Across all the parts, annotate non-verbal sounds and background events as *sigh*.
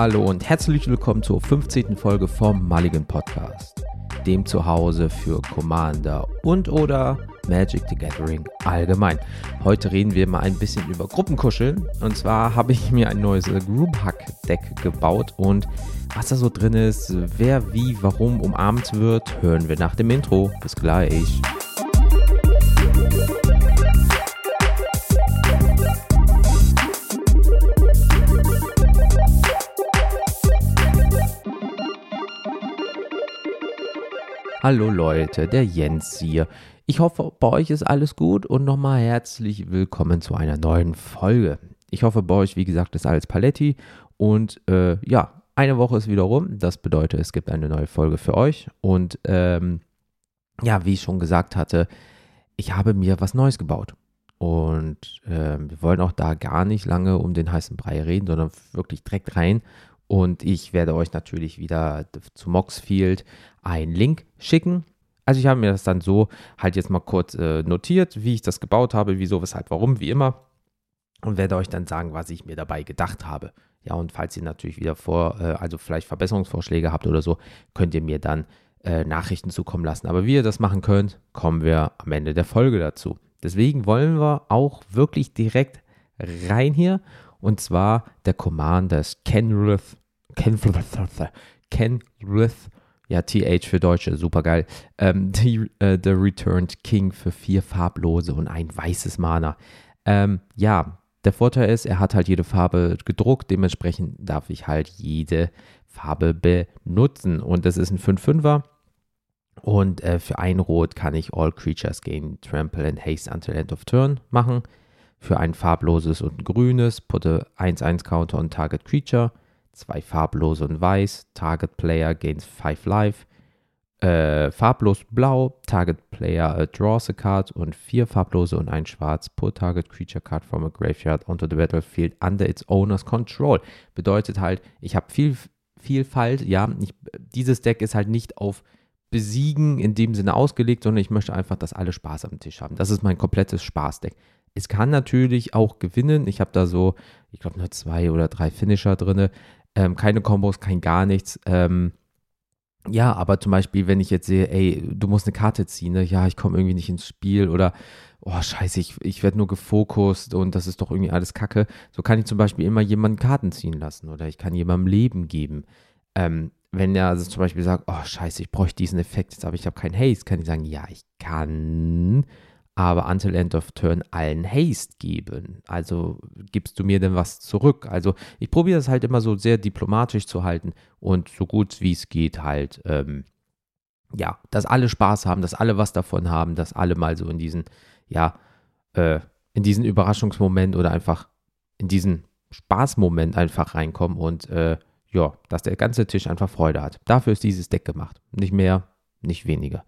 Hallo und herzlich willkommen zur 15. Folge vom Mulligan Podcast, dem Zuhause für Commander und oder Magic the Gathering allgemein. Heute reden wir mal ein bisschen über Gruppenkuscheln und zwar habe ich mir ein neues Group Hack Deck gebaut und was da so drin ist, wer wie warum umarmt wird, hören wir nach dem Intro. Bis gleich. Hallo Leute, der Jens hier. Ich hoffe, bei euch ist alles gut und nochmal herzlich willkommen zu einer neuen Folge. Ich hoffe, bei euch, wie gesagt, ist alles Paletti und äh, ja, eine Woche ist wieder rum. Das bedeutet, es gibt eine neue Folge für euch und ähm, ja, wie ich schon gesagt hatte, ich habe mir was Neues gebaut. Und äh, wir wollen auch da gar nicht lange um den heißen Brei reden, sondern wirklich direkt rein. Und ich werde euch natürlich wieder zu Moxfield einen Link schicken. Also ich habe mir das dann so halt jetzt mal kurz äh, notiert, wie ich das gebaut habe, wieso, weshalb, warum, wie immer. Und werde euch dann sagen, was ich mir dabei gedacht habe. Ja, und falls ihr natürlich wieder vor, äh, also vielleicht Verbesserungsvorschläge habt oder so, könnt ihr mir dann äh, Nachrichten zukommen lassen. Aber wie ihr das machen könnt, kommen wir am Ende der Folge dazu. Deswegen wollen wir auch wirklich direkt rein hier und zwar der Commander ist Kenrith, Kenrith, Kenrith, ja, TH für Deutsche, super geil. Ähm, *laughs* die, äh, The Returned King für vier farblose und ein weißes Mana. Ähm, ja, der Vorteil ist, er hat halt jede Farbe gedruckt, dementsprechend darf ich halt jede Farbe benutzen. Und das ist ein 5-5er. Und äh, für ein Rot kann ich All Creatures gain Trample and Haste until End of Turn machen für ein farbloses und ein grünes, putte 1-1 Counter on Target Creature, zwei farblose und weiß, Target Player gains 5 Life, äh, farblos blau, Target Player uh, draws a card und vier farblose und ein schwarz, put Target Creature Card from a Graveyard onto the Battlefield under its owner's control. Bedeutet halt, ich habe viel Vielfalt, ja, ich, dieses Deck ist halt nicht auf Besiegen in dem Sinne ausgelegt, sondern ich möchte einfach, dass alle Spaß am Tisch haben. Das ist mein komplettes Spaßdeck. Es kann natürlich auch gewinnen. Ich habe da so, ich glaube, nur zwei oder drei Finisher drin. Ähm, keine Kombos, kein gar nichts. Ähm, ja, aber zum Beispiel, wenn ich jetzt sehe, ey, du musst eine Karte ziehen, ne? ja, ich komme irgendwie nicht ins Spiel oder, oh, scheiße, ich, ich werde nur gefokust und das ist doch irgendwie alles Kacke. So kann ich zum Beispiel immer jemanden Karten ziehen lassen oder ich kann jemandem Leben geben. Ähm, wenn er also zum Beispiel sagt, oh, scheiße, ich bräuchte diesen Effekt jetzt, aber ich habe keinen Haste, kann ich sagen, ja, ich kann aber until end of turn allen Haste geben. Also gibst du mir denn was zurück? Also ich probiere das halt immer so sehr diplomatisch zu halten und so gut wie es geht halt, ähm, ja, dass alle Spaß haben, dass alle was davon haben, dass alle mal so in diesen, ja, äh, in diesen Überraschungsmoment oder einfach in diesen Spaßmoment einfach reinkommen und äh, ja, dass der ganze Tisch einfach Freude hat. Dafür ist dieses Deck gemacht. Nicht mehr, nicht weniger.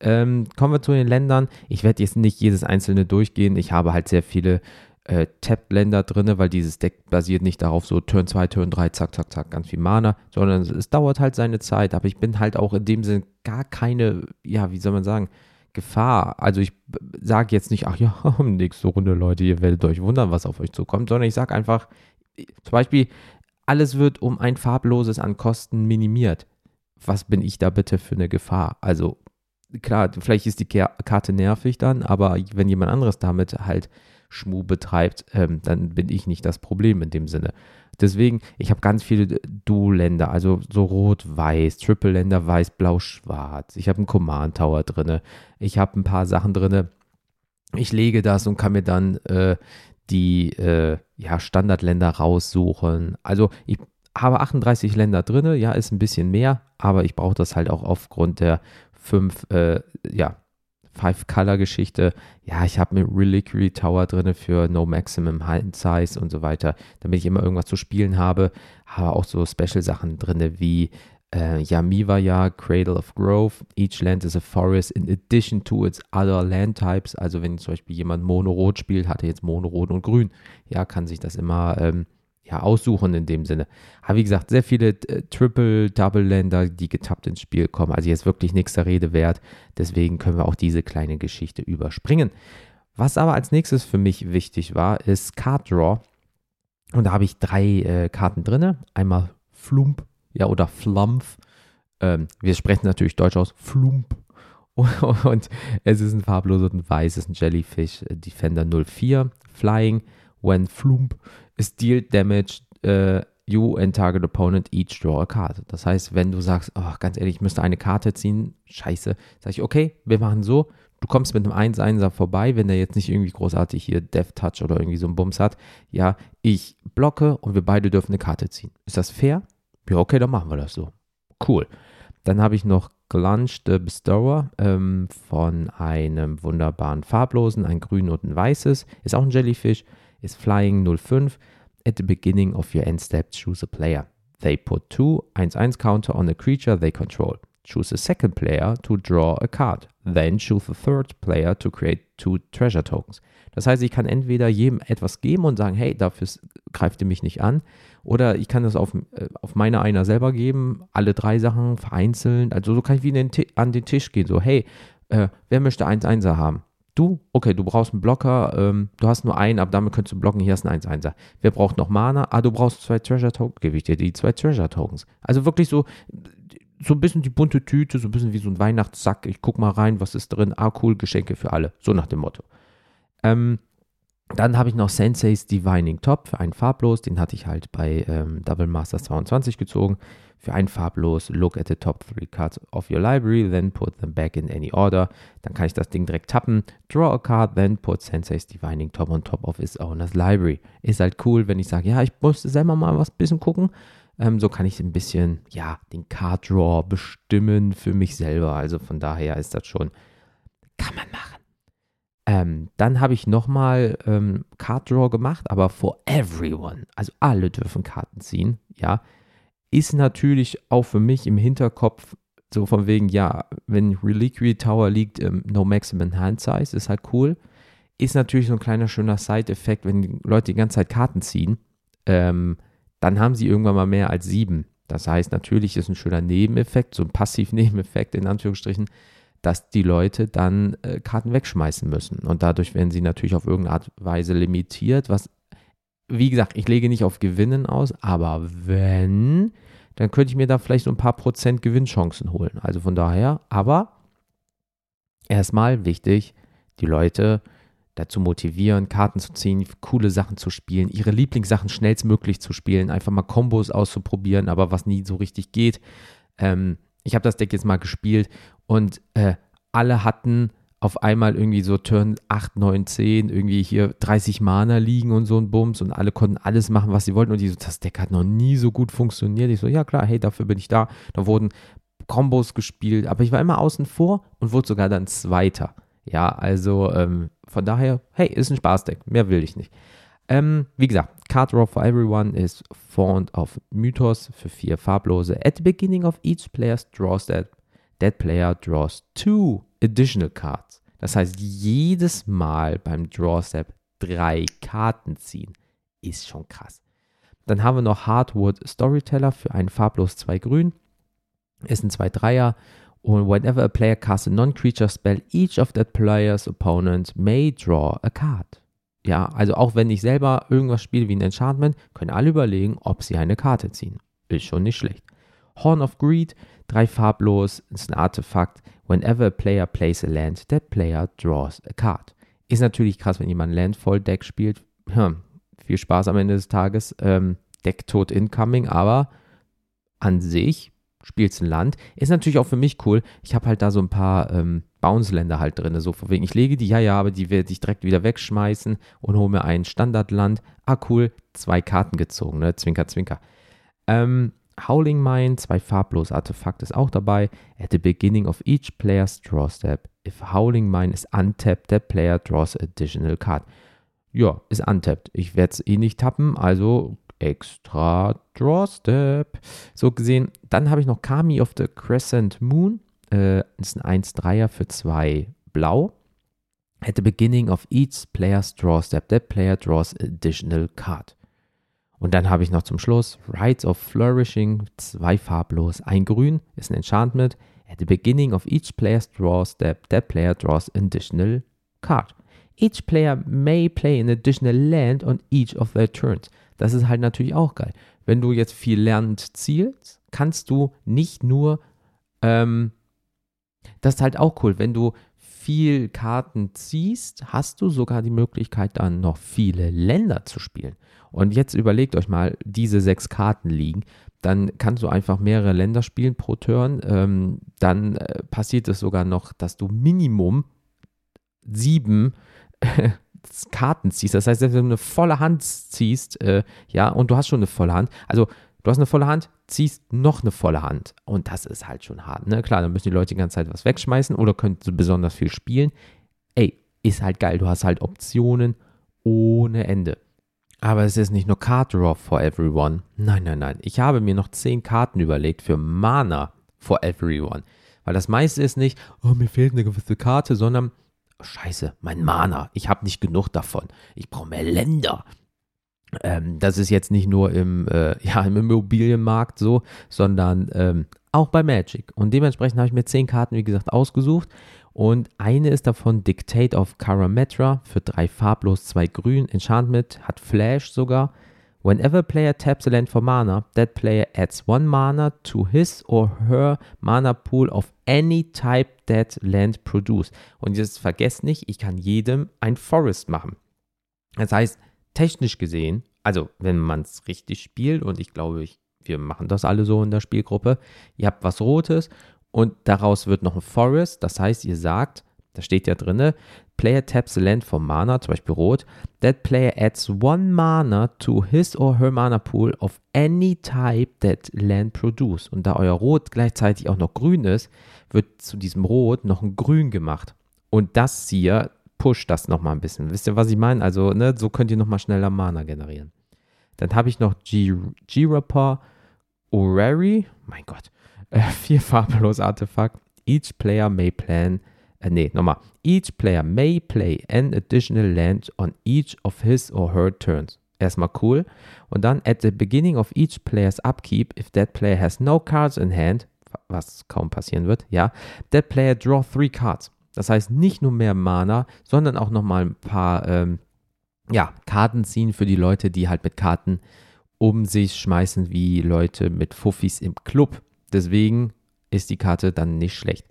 Ähm, kommen wir zu den Ländern. Ich werde jetzt nicht jedes einzelne durchgehen. Ich habe halt sehr viele äh, Tapped-Länder drin, weil dieses Deck basiert nicht darauf, so Turn 2, Turn 3, zack, zack, zack, ganz viel Mana, sondern es, es dauert halt seine Zeit. Aber ich bin halt auch in dem Sinne gar keine, ja, wie soll man sagen, Gefahr. Also ich sage jetzt nicht, ach ja, *laughs* nächste Runde, Leute, ihr werdet euch wundern, was auf euch zukommt, sondern ich sage einfach, zum Beispiel, alles wird um ein farbloses an Kosten minimiert. Was bin ich da bitte für eine Gefahr? Also klar, vielleicht ist die Karte nervig dann, aber wenn jemand anderes damit halt Schmu betreibt, ähm, dann bin ich nicht das Problem in dem Sinne. Deswegen, ich habe ganz viele Dual-Länder, also so rot-weiß, Triple-Länder, weiß, blau, schwarz. Ich habe einen Command Tower drin. Ich habe ein paar Sachen drin. Ich lege das und kann mir dann äh, die äh, ja, Standardländer raussuchen. Also ich habe 38 Länder drin, ja, ist ein bisschen mehr, aber ich brauche das halt auch aufgrund der fünf, äh, ja, Five-Color-Geschichte. Ja, ich habe mir Reliquary Tower drin für No Maximum Height Size und so weiter, damit ich immer irgendwas zu spielen habe. Habe auch so Special-Sachen drin wie äh, Yamivaya, Cradle of Growth. Each land is a forest in addition to its other land types. Also wenn zum Beispiel jemand Mono-Rot spielt, hat er jetzt Mono-Rot und Grün. Ja, kann sich das immer ähm, ja, aussuchen in dem Sinne. Aber wie gesagt, sehr viele äh, Triple-Double-Länder, die getappt ins Spiel kommen. Also jetzt wirklich nichts der Rede wert. Deswegen können wir auch diese kleine Geschichte überspringen. Was aber als nächstes für mich wichtig war, ist Card Draw. Und da habe ich drei äh, Karten drin. Einmal Flump, ja, oder Flumph. Ähm, wir sprechen natürlich Deutsch aus, Flump. *laughs* Und es ist ein farbloser und weißes Jellyfish äh, Defender 04, Flying. When Flump is dealt damage, uh, you and target opponent each draw a card. Das heißt, wenn du sagst, oh, ganz ehrlich, ich müsste eine Karte ziehen, scheiße, sage ich, okay, wir machen so, du kommst mit einem 1-1er vorbei, wenn der jetzt nicht irgendwie großartig hier Death Touch oder irgendwie so einen Bums hat. Ja, ich blocke und wir beide dürfen eine Karte ziehen. Ist das fair? Ja, okay, dann machen wir das so. Cool. Dann habe ich noch Glunch the Bestower ähm, von einem wunderbaren farblosen, ein grün und ein weißes. Ist auch ein Jellyfish, ist Flying 05. At the beginning of your end step, choose a player. They put two 1-1 counter on a creature they control. Choose a second player to draw a card. Then choose a third player to create two treasure tokens. Das heißt, ich kann entweder jedem etwas geben und sagen, hey, dafür greift ihr mich nicht an. Oder ich kann das auf, äh, auf meine einer selber geben, alle drei Sachen vereinzeln. Also so kann ich wie den an den Tisch gehen. So, hey, äh, wer möchte 1-1er haben? Du? Okay, du brauchst einen Blocker. Ähm, du hast nur einen, aber damit könntest du blocken. Hier ist ein 1-1er. Wer braucht noch Mana? Ah, du brauchst zwei Treasure Tokens. Gebe ich dir die zwei Treasure Tokens. Also wirklich so, so ein bisschen die bunte Tüte, so ein bisschen wie so ein Weihnachtssack. Ich guck mal rein, was ist drin. Ah, cool, Geschenke für alle. So nach dem Motto. Ähm, dann habe ich noch Sensei's Divining Top für einen farblos. Den hatte ich halt bei ähm, Double Masters 22 gezogen. Für einen farblos, look at the top three cards of your library, then put them back in any order. Dann kann ich das Ding direkt tappen. Draw a card, then put Sensei's Divining Top on top of his owner's library. Ist halt cool, wenn ich sage, ja, ich musste selber mal was bisschen gucken. Ähm, so kann ich ein bisschen, ja, den Card Draw bestimmen für mich selber. Also von daher ist das schon, kann man machen. Ähm, dann habe ich nochmal ähm, Card Draw gemacht, aber for everyone. Also alle dürfen Karten ziehen, ja. Ist natürlich auch für mich im Hinterkopf so von wegen, ja, wenn Reliquary Tower liegt, ähm, no maximum hand size, ist halt cool. Ist natürlich so ein kleiner schöner Side-Effekt, wenn Leute die ganze Zeit Karten ziehen, ähm, dann haben sie irgendwann mal mehr als sieben. Das heißt, natürlich ist ein schöner Nebeneffekt, so ein Passiv-Nebeneffekt in Anführungsstrichen, dass die Leute dann äh, Karten wegschmeißen müssen. Und dadurch werden sie natürlich auf irgendeine Art und Weise limitiert, was, wie gesagt, ich lege nicht auf Gewinnen aus, aber wenn, dann könnte ich mir da vielleicht so ein paar Prozent Gewinnchancen holen. Also von daher, aber erstmal wichtig, die Leute dazu motivieren, Karten zu ziehen, coole Sachen zu spielen, ihre Lieblingssachen schnellstmöglich zu spielen, einfach mal Kombos auszuprobieren, aber was nie so richtig geht. Ähm, ich habe das Deck jetzt mal gespielt und äh, alle hatten auf einmal irgendwie so Turn 8, 9, 10, irgendwie hier 30 Mana liegen und so ein Bums und alle konnten alles machen, was sie wollten und die so, das Deck hat noch nie so gut funktioniert. Ich so, ja klar, hey, dafür bin ich da. Da wurden Kombos gespielt, aber ich war immer außen vor und wurde sogar dann Zweiter. Ja, also ähm, von daher, hey, ist ein Spaßdeck, mehr will ich nicht. Ähm, wie gesagt, Card Draw for Everyone ist Font of Mythos für vier farblose. At the beginning of each player's draw step, that player draws two additional cards. Das heißt, jedes Mal beim Draw Step drei Karten ziehen. Ist schon krass. Dann haben wir noch Hardwood Storyteller für einen farblos 2 grün. Ist ein 2-3er. Und whenever a player casts a non-creature spell, each of that player's opponent may draw a card. Ja, also auch wenn ich selber irgendwas spiele wie ein Enchantment, können alle überlegen, ob sie eine Karte ziehen. Ist schon nicht schlecht. Horn of Greed, drei farblos, ist ein Artefakt. Whenever a player plays a land, that player draws a card. Ist natürlich krass, wenn jemand Landfall-Deck spielt. Hm, viel Spaß am Ende des Tages. Ähm, Deck tot incoming, aber an sich spielst ein Land. Ist natürlich auch für mich cool. Ich habe halt da so ein paar ähm, Bounce-Länder halt drin. So von wegen, ich lege die, ja, ja, aber die werde ich direkt wieder wegschmeißen und hole mir ein Standardland. Ah, cool, zwei Karten gezogen, ne? Zwinker, zwinker. Ähm, Howling Mine, zwei farblos Artefakte ist auch dabei. At the beginning of each player's draw step, if Howling Mine is untapped, the player draws additional card. Ja, ist untapped. Ich werde es eh nicht tappen, also extra Draw Step. So gesehen, dann habe ich noch Kami of the Crescent Moon. Äh, ist ein 1-3er für 2 blau. At the beginning of each player's draw step, that player draws additional card. Und dann habe ich noch zum Schluss Rites of Flourishing, zwei farblos, ein grün, ist ein Enchantment. At the beginning of each player's draw step, that player draws an additional card. Each player may play an additional land on each of their turns. Das ist halt natürlich auch geil. Wenn du jetzt viel lernend zielst, kannst du nicht nur, ähm, das ist halt auch cool, wenn du viel Karten ziehst, hast du sogar die Möglichkeit, dann noch viele Länder zu spielen. Und jetzt überlegt euch mal, diese sechs Karten liegen, dann kannst du einfach mehrere Länder spielen pro Turn. Ähm, dann äh, passiert es sogar noch, dass du Minimum sieben *laughs* Karten ziehst. Das heißt, wenn du eine volle Hand ziehst, äh, ja, und du hast schon eine volle Hand, also du hast eine volle Hand, ziehst noch eine volle Hand. Und das ist halt schon hart, ne? Klar, dann müssen die Leute die ganze Zeit was wegschmeißen oder können besonders viel spielen. Ey, ist halt geil. Du hast halt Optionen ohne Ende. Aber es ist nicht nur Card Draw for everyone. Nein, nein, nein. Ich habe mir noch zehn Karten überlegt für Mana for everyone. Weil das meiste ist nicht, oh, mir fehlt eine gewisse Karte, sondern, oh, scheiße, mein Mana. Ich habe nicht genug davon. Ich brauche mehr Länder. Ähm, das ist jetzt nicht nur im, äh, *laughs* ja, im Immobilienmarkt so, sondern ähm, auch bei Magic. Und dementsprechend habe ich mir zehn Karten, wie gesagt, ausgesucht. Und eine ist davon Dictate of Karametra für drei farblos, zwei grün. Enchantment hat Flash sogar. Whenever a player taps a land for mana, that player adds one mana to his or her mana pool of any type that land produce. Und jetzt vergesst nicht, ich kann jedem ein Forest machen. Das heißt, technisch gesehen, also wenn man es richtig spielt, und ich glaube, ich, wir machen das alle so in der Spielgruppe, ihr habt was Rotes und daraus wird noch ein Forest. Das heißt, ihr sagt, da steht ja drin, Player taps a land for mana, zum Beispiel rot. That player adds one mana to his or her mana pool of any type that land produce. Und da euer Rot gleichzeitig auch noch grün ist, wird zu diesem Rot noch ein Grün gemacht. Und das hier pusht das nochmal ein bisschen. Wisst ihr, was ich meine? Also, ne, so könnt ihr nochmal schneller Mana generieren. Dann habe ich noch G-Rapper Orari. Mein Gott. *laughs* Äh, vier farblos Artefakt. Each player may plan, äh, nee, nochmal. Each player may play an additional land on each of his or her turns. Erstmal cool. Und dann at the beginning of each player's upkeep, if that player has no cards in hand, was kaum passieren wird, ja, that player draw three cards. Das heißt nicht nur mehr Mana, sondern auch nochmal ein paar ähm, ja, Karten ziehen für die Leute, die halt mit Karten um sich schmeißen wie Leute mit Fuffis im Club. Deswegen ist die Karte dann nicht schlecht.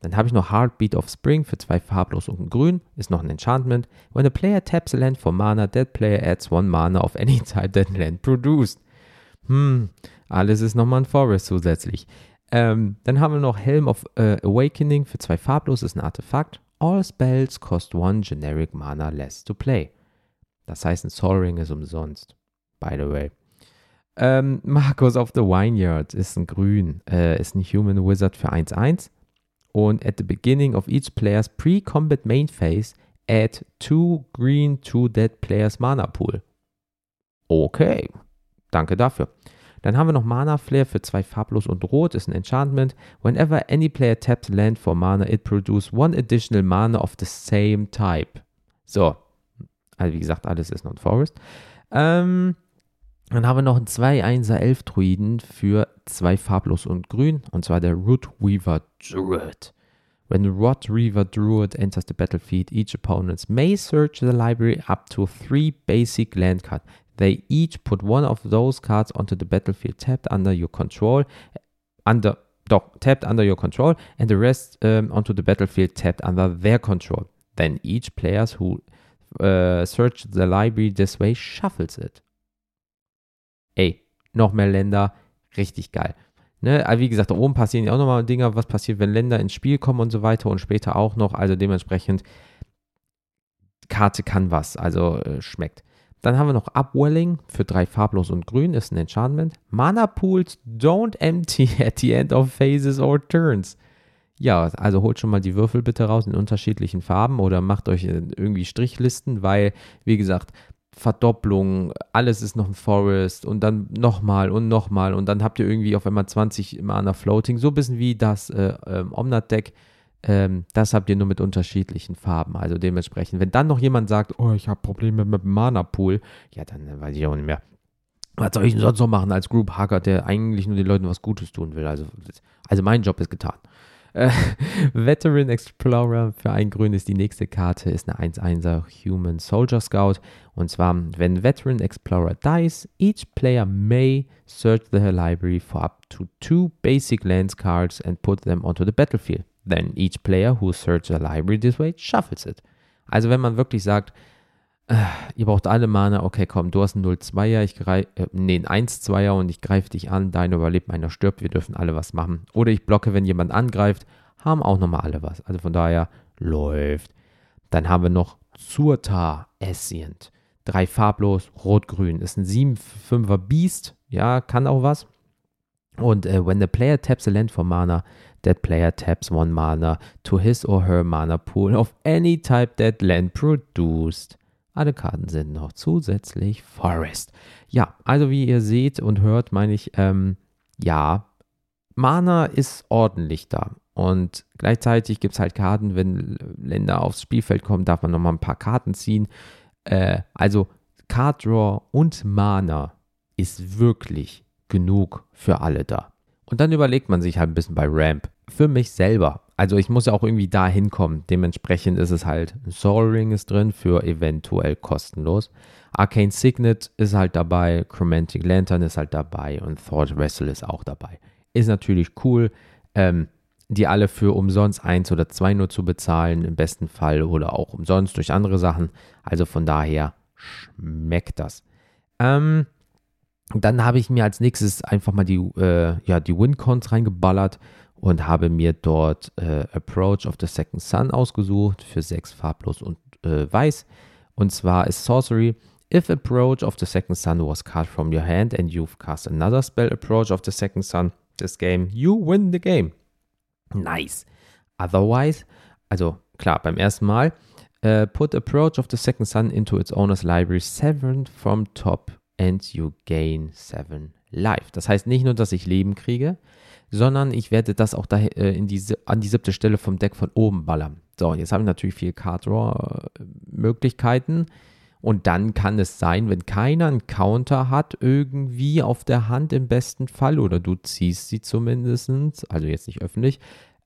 Dann habe ich noch Heartbeat of Spring für zwei farblos und ein grün. Ist noch ein Enchantment. When a player taps a land for mana, that player adds one mana of any type that land produced. Hm, alles ist nochmal ein Forest zusätzlich. Ähm, dann haben wir noch Helm of äh, Awakening für zwei farblos, ist ein Artefakt. All spells cost one generic mana less to play. Das heißt, ein Sol Ring ist umsonst. By the way. Ähm, *laughs* Marcus of the Vineyard ist ein Grün, äh, ist ein Human Wizard für 1-1. Und at the beginning of each player's pre-combat main phase, add 2 green to that player's mana pool. Okay, danke dafür. Dann haben wir noch Mana Flare für zwei farblos und rot, ist ein Enchantment. Whenever any player taps land for mana, it produces one additional mana of the same type. So, also wie gesagt, alles ist non-forest. Ähm, dann haben wir noch einen 2-1er Elf-Druiden für zwei farblos und grün, und zwar der Root Weaver Druid. When the Rot Reaver Druid enters the battlefield, each opponent may search the library up to three basic land cards. They each put one of those cards onto the battlefield tapped under your control, under doch, tapped under your control, and the rest um, onto the battlefield tapped under their control. Then each player who uh, searched the library this way shuffles it ey, noch mehr Länder, richtig geil. Ne, wie gesagt, da oben passieren ja auch nochmal Dinge, was passiert, wenn Länder ins Spiel kommen und so weiter und später auch noch. Also dementsprechend, Karte kann was, also äh, schmeckt. Dann haben wir noch Upwelling für drei farblos und grün, ist ein Enchantment. Mana Pools don't empty *laughs* at the end of phases or turns. Ja, also holt schon mal die Würfel bitte raus in unterschiedlichen Farben oder macht euch äh, irgendwie Strichlisten, weil, wie gesagt, Verdopplung, alles ist noch ein Forest und dann nochmal und nochmal und dann habt ihr irgendwie auf einmal 20 Mana Floating, so ein bisschen wie das äh, ähm, Omnat-Deck. Ähm, das habt ihr nur mit unterschiedlichen Farben. Also dementsprechend, wenn dann noch jemand sagt, oh, ich habe Probleme mit dem Mana-Pool, ja, dann weiß ich auch nicht mehr. Was soll ich denn sonst noch machen als Group Hacker, der eigentlich nur den Leuten was Gutes tun will? Also, also mein Job ist getan. Äh, *laughs* Veteran Explorer für ein Grün ist die nächste Karte, ist eine 1-1er Human Soldier Scout. Und zwar, wenn Veteran Explorer dies, each player may search the library for up to two basic lands cards and put them onto the battlefield. Then each player who searches the library this way shuffles it. Also wenn man wirklich sagt, äh, ihr braucht alle Mana, okay, komm, du hast einen 0-2er, ich greife, äh, nee, einen 1-2er und ich greife dich an, deiner überlebt, meiner stirbt, wir dürfen alle was machen. Oder ich blocke, wenn jemand angreift, haben auch nochmal alle was. Also von daher läuft. Dann haben wir noch Surta Essient. Drei farblos, rot-grün. Ist ein 7-5er Beast. Ja, kann auch was. Und äh, when the player taps a land for mana, that player taps one mana to his or her mana pool of any type that land produced. Alle Karten sind noch zusätzlich Forest. Ja, also wie ihr seht und hört, meine ich, ähm, ja, Mana ist ordentlich da. Und gleichzeitig gibt es halt Karten, wenn Länder aufs Spielfeld kommen, darf man nochmal ein paar Karten ziehen. Äh, also Card Draw und Mana ist wirklich genug für alle da. Und dann überlegt man sich halt ein bisschen bei Ramp. Für mich selber. Also ich muss ja auch irgendwie da hinkommen. Dementsprechend ist es halt, Soul Ring ist drin für eventuell kostenlos. Arcane Signet ist halt dabei, Chromantic Lantern ist halt dabei und Thought Wrestle ist auch dabei. Ist natürlich cool, ähm, die alle für umsonst eins oder zwei nur zu bezahlen, im besten Fall oder auch umsonst durch andere Sachen. Also von daher schmeckt das. Ähm, dann habe ich mir als nächstes einfach mal die, äh, ja, die Wincons reingeballert und habe mir dort äh, Approach of the Second Sun ausgesucht für sechs farblos und äh, weiß. Und zwar ist Sorcery. If Approach of the Second Sun was cast from your hand and you've cast another spell Approach of the Second Sun this game, you win the game. Nice. Otherwise, also klar, beim ersten Mal, uh, put Approach of the Second Sun into its owner's library, seven from top and you gain 7 life. Das heißt nicht nur, dass ich Leben kriege, sondern ich werde das auch da, äh, in die, an die siebte Stelle vom Deck von oben ballern. So, jetzt habe ich natürlich viel Card Draw Möglichkeiten. Und dann kann es sein, wenn keiner einen Counter hat, irgendwie auf der Hand im besten Fall, oder du ziehst sie zumindest, also jetzt nicht öffentlich,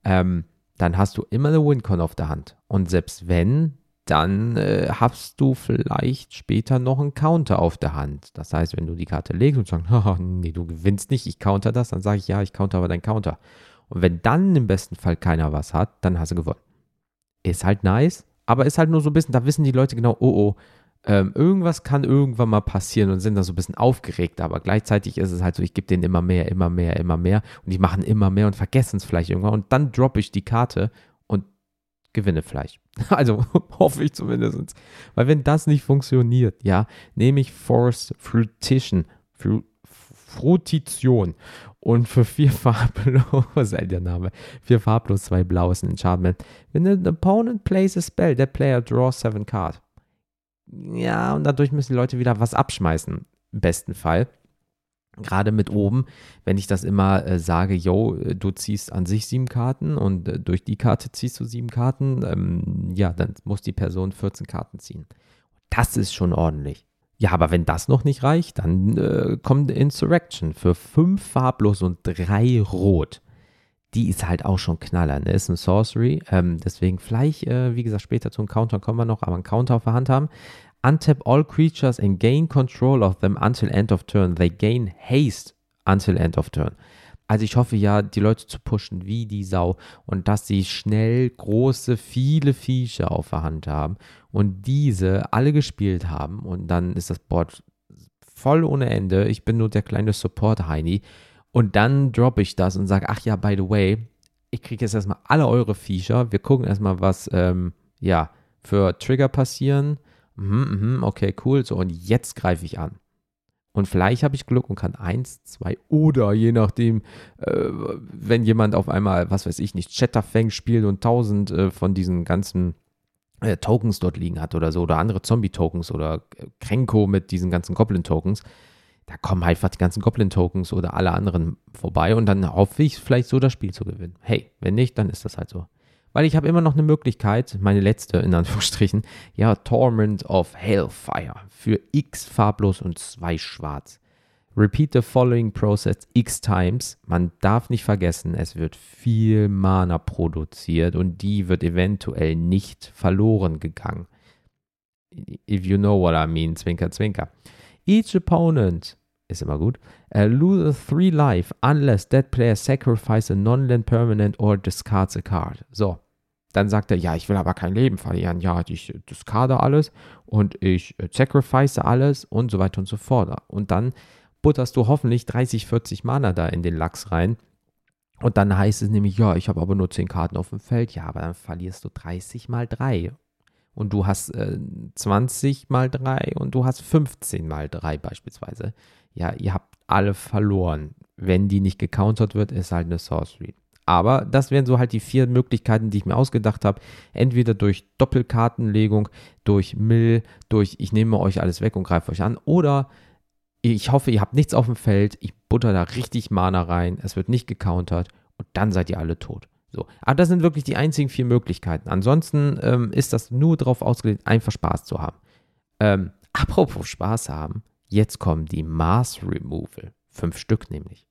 ähm, dann hast du immer eine Wincon auf der Hand. Und selbst wenn, dann äh, hast du vielleicht später noch einen Counter auf der Hand. Das heißt, wenn du die Karte legst und sagst, *laughs* nee, du gewinnst nicht, ich counter das, dann sage ich, ja, ich counter aber dein Counter. Und wenn dann im besten Fall keiner was hat, dann hast du gewonnen. Ist halt nice, aber ist halt nur so ein bisschen, da wissen die Leute genau, oh oh, ähm, irgendwas kann irgendwann mal passieren und sind da so ein bisschen aufgeregt, aber gleichzeitig ist es halt so, ich gebe denen immer mehr, immer mehr, immer mehr und die machen immer mehr und vergessen es vielleicht irgendwann und dann droppe ich die Karte gewinne vielleicht. *laughs* Also *laughs* hoffe ich zumindest. Weil wenn das nicht funktioniert, ja, nehme ich Forced Fruition, Fru Frutition und für vier *laughs* farblos, was ist der Name? Vier farblos, zwei blau ist ein Enchantment. Wenn an opponent plays a spell, that player draws seven card. Ja, und dadurch müssen die Leute wieder was abschmeißen, im besten Fall gerade mit oben, wenn ich das immer äh, sage, yo, äh, du ziehst an sich sieben Karten und äh, durch die Karte ziehst du sieben Karten, ähm, ja, dann muss die Person 14 Karten ziehen. Das ist schon ordentlich. Ja, aber wenn das noch nicht reicht, dann äh, kommt Insurrection für fünf farblos und drei rot. Die ist halt auch schon knaller, ne? Ist ein Sorcery. Ähm, deswegen vielleicht, äh, wie gesagt, später zum Counter kommen wir noch, aber einen Counter auf der Hand haben. Untap all creatures and gain control of them until end of turn. They gain haste until end of turn. Also ich hoffe ja, die Leute zu pushen wie die Sau und dass sie schnell große, viele Viecher auf der Hand haben und diese alle gespielt haben und dann ist das Board voll ohne Ende. Ich bin nur der kleine Support-Heini und dann droppe ich das und sage, ach ja, by the way, ich kriege jetzt erstmal alle eure Viecher. Wir gucken erstmal, was ähm, ja für Trigger passieren mhm, mhm, okay, cool, so und jetzt greife ich an. Und vielleicht habe ich Glück und kann eins, zwei oder je nachdem, äh, wenn jemand auf einmal, was weiß ich nicht, Chatterfang spielt und tausend äh, von diesen ganzen äh, Tokens dort liegen hat oder so oder andere Zombie-Tokens oder äh, Krenko mit diesen ganzen Goblin-Tokens, da kommen einfach die ganzen Goblin-Tokens oder alle anderen vorbei und dann hoffe ich vielleicht so das Spiel zu gewinnen. Hey, wenn nicht, dann ist das halt so weil ich habe immer noch eine Möglichkeit, meine letzte in Anführungsstrichen, *laughs* ja, Torment of Hellfire für X farblos und 2 schwarz. Repeat the following process x times. Man darf nicht vergessen, es wird viel Mana produziert und die wird eventuell nicht verloren gegangen. If you know what I mean, zwinker, zwinker. Each opponent ist immer gut. Uh, lose three life unless that player sacrifices a non-land permanent or discards a card. So, dann sagt er, ja, ich will aber kein Leben verlieren. Ja, ich discarde alles und ich äh, sacrifice alles und so weiter und so fort. Und dann butterst du hoffentlich 30, 40 Mana da in den Lachs rein. Und dann heißt es nämlich, ja, ich habe aber nur 10 Karten auf dem Feld. Ja, aber dann verlierst du 30 mal 3. Und du hast äh, 20 mal 3 und du hast 15 mal 3 beispielsweise. Ja, ihr habt alle verloren. Wenn die nicht gecountert wird, ist halt eine Sorcery. Aber das wären so halt die vier Möglichkeiten, die ich mir ausgedacht habe. Entweder durch Doppelkartenlegung, durch Mill, durch ich nehme euch alles weg und greife euch an. Oder ich hoffe, ihr habt nichts auf dem Feld. Ich butter da richtig Mana rein. Es wird nicht gecountert. Und dann seid ihr alle tot. So. Aber das sind wirklich die einzigen vier Möglichkeiten. Ansonsten ähm, ist das nur darauf ausgelegt, einfach Spaß zu haben. Ähm, apropos Spaß haben, jetzt kommen die Mass Removal. Fünf Stück nämlich.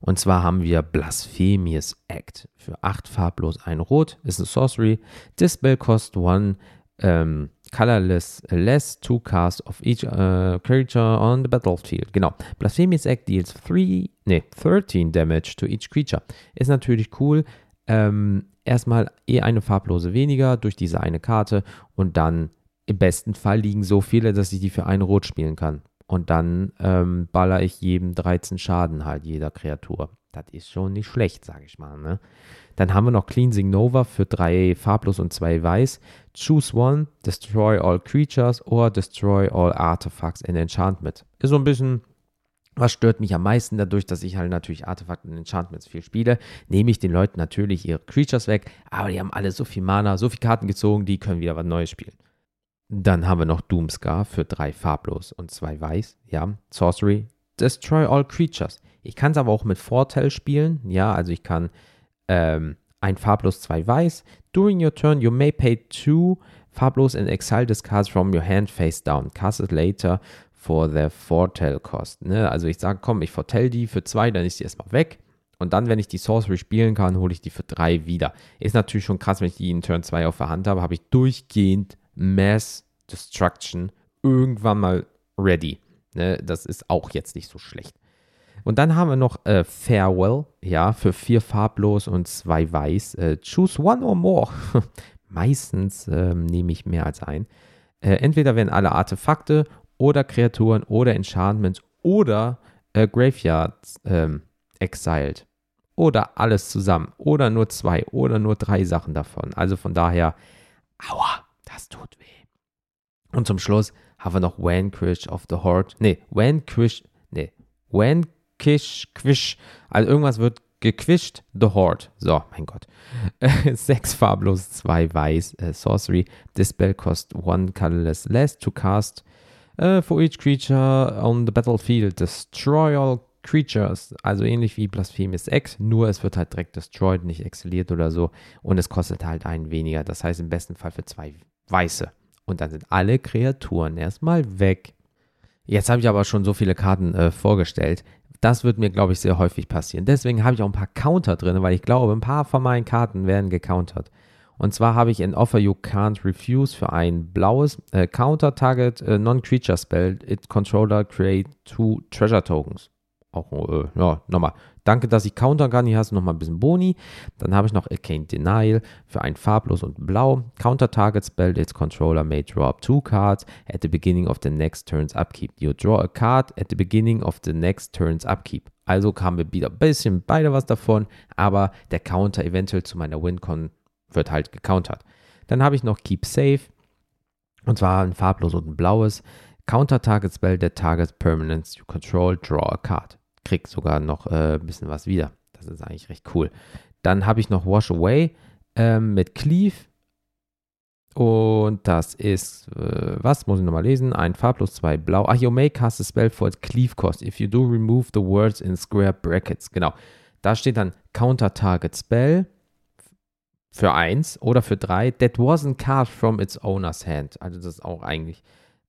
Und zwar haben wir Blasphemous Act. Für 8 farblos, ein Rot, ist eine Sorcery. Dispel cost 1 ähm, colorless less to cast of each uh, creature on the battlefield. Genau. Blasphemous Act deals 3, nee, 13 damage to each creature. Ist natürlich cool. Ähm, erstmal eh eine farblose weniger durch diese eine Karte und dann im besten Fall liegen so viele, dass ich die für ein Rot spielen kann. Und dann ähm, baller ich jedem 13 Schaden halt, jeder Kreatur. Das ist schon nicht schlecht, sage ich mal. Ne? Dann haben wir noch Cleansing Nova für drei farblos und zwei weiß. Choose one, destroy all creatures or destroy all artifacts and enchantment. Ist so ein bisschen, was stört mich am meisten dadurch, dass ich halt natürlich Artefakte und Enchantments viel spiele, nehme ich den Leuten natürlich ihre Creatures weg, aber die haben alle so viel Mana, so viele Karten gezogen, die können wieder was Neues spielen. Dann haben wir noch Doomscar für drei farblos und zwei weiß. Ja, Sorcery, Destroy all creatures. Ich kann es aber auch mit Vorteil spielen. Ja, also ich kann ähm, ein farblos, zwei weiß. During your turn, you may pay two farblos and exile this cards from your hand face down. Cast it later for their Vorteil cost. Ne? Also ich sage, komm, ich vortell die für zwei, dann ist die erstmal weg. Und dann, wenn ich die Sorcery spielen kann, hole ich die für drei wieder. Ist natürlich schon krass, wenn ich die in Turn 2 auf der Hand habe, habe ich durchgehend Mass Destruction irgendwann mal ready. Ne? Das ist auch jetzt nicht so schlecht. Und dann haben wir noch äh, Farewell, ja, für vier farblos und zwei weiß. Äh, choose one or more. *laughs* Meistens äh, nehme ich mehr als ein. Äh, entweder werden alle Artefakte oder Kreaturen oder Enchantments oder äh, Graveyards ähm, exiled. Oder alles zusammen. Oder nur zwei oder nur drei Sachen davon. Also von daher, aua, das tut weh. Und zum Schluss haben wir noch Vanquish of the Horde. Nee, Vanquish, nee, Vanquish, Quish. Also irgendwas wird gequischt, The Horde. So, mein Gott. *laughs* Sechs farblos, zwei weiß. Äh, Sorcery. Dispel cost one colorless less to cast uh, for each creature on the battlefield. Destroy all creatures. Also ähnlich wie Blasphemous X, nur es wird halt direkt destroyed, nicht exiliert oder so. Und es kostet halt einen weniger. Das heißt im besten Fall für zwei weiße. Und dann sind alle Kreaturen erstmal weg. Jetzt habe ich aber schon so viele Karten äh, vorgestellt. Das wird mir, glaube ich, sehr häufig passieren. Deswegen habe ich auch ein paar Counter drin, weil ich glaube, ein paar von meinen Karten werden gecountert. Und zwar habe ich ein Offer You Can't Refuse für ein blaues äh, Counter Target äh, Non-Creature Spell. It Controller Create Two Treasure Tokens. Auch, äh, ja, nochmal. Danke, dass ich countern kann. Hier hast du nochmal ein bisschen Boni. Dann habe ich noch Arcane Denial für ein farblos und blau. Counter Target Spell, its controller may draw up two cards at the beginning of the next turn's upkeep. You draw a card at the beginning of the next turn's upkeep. Also haben wir wieder ein bisschen beide was davon, aber der Counter eventuell zu meiner Wincon wird halt gecountert. Dann habe ich noch Keep Safe. Und zwar ein farblos und ein blaues. Counter Target Spell that targets permanents you control, draw a card krieg sogar noch äh, ein bisschen was wieder. Das ist eigentlich recht cool. Dann habe ich noch Wash Away ähm, mit Cleave. Und das ist, äh, was muss ich nochmal lesen? Ein farblos, zwei blau. Ach, you may cast a spell for its Cleave cost. If you do, remove the words in square brackets. Genau. Da steht dann Counter Target Spell für eins oder für drei. That wasn't cast from its owner's hand. Also das ist auch eigentlich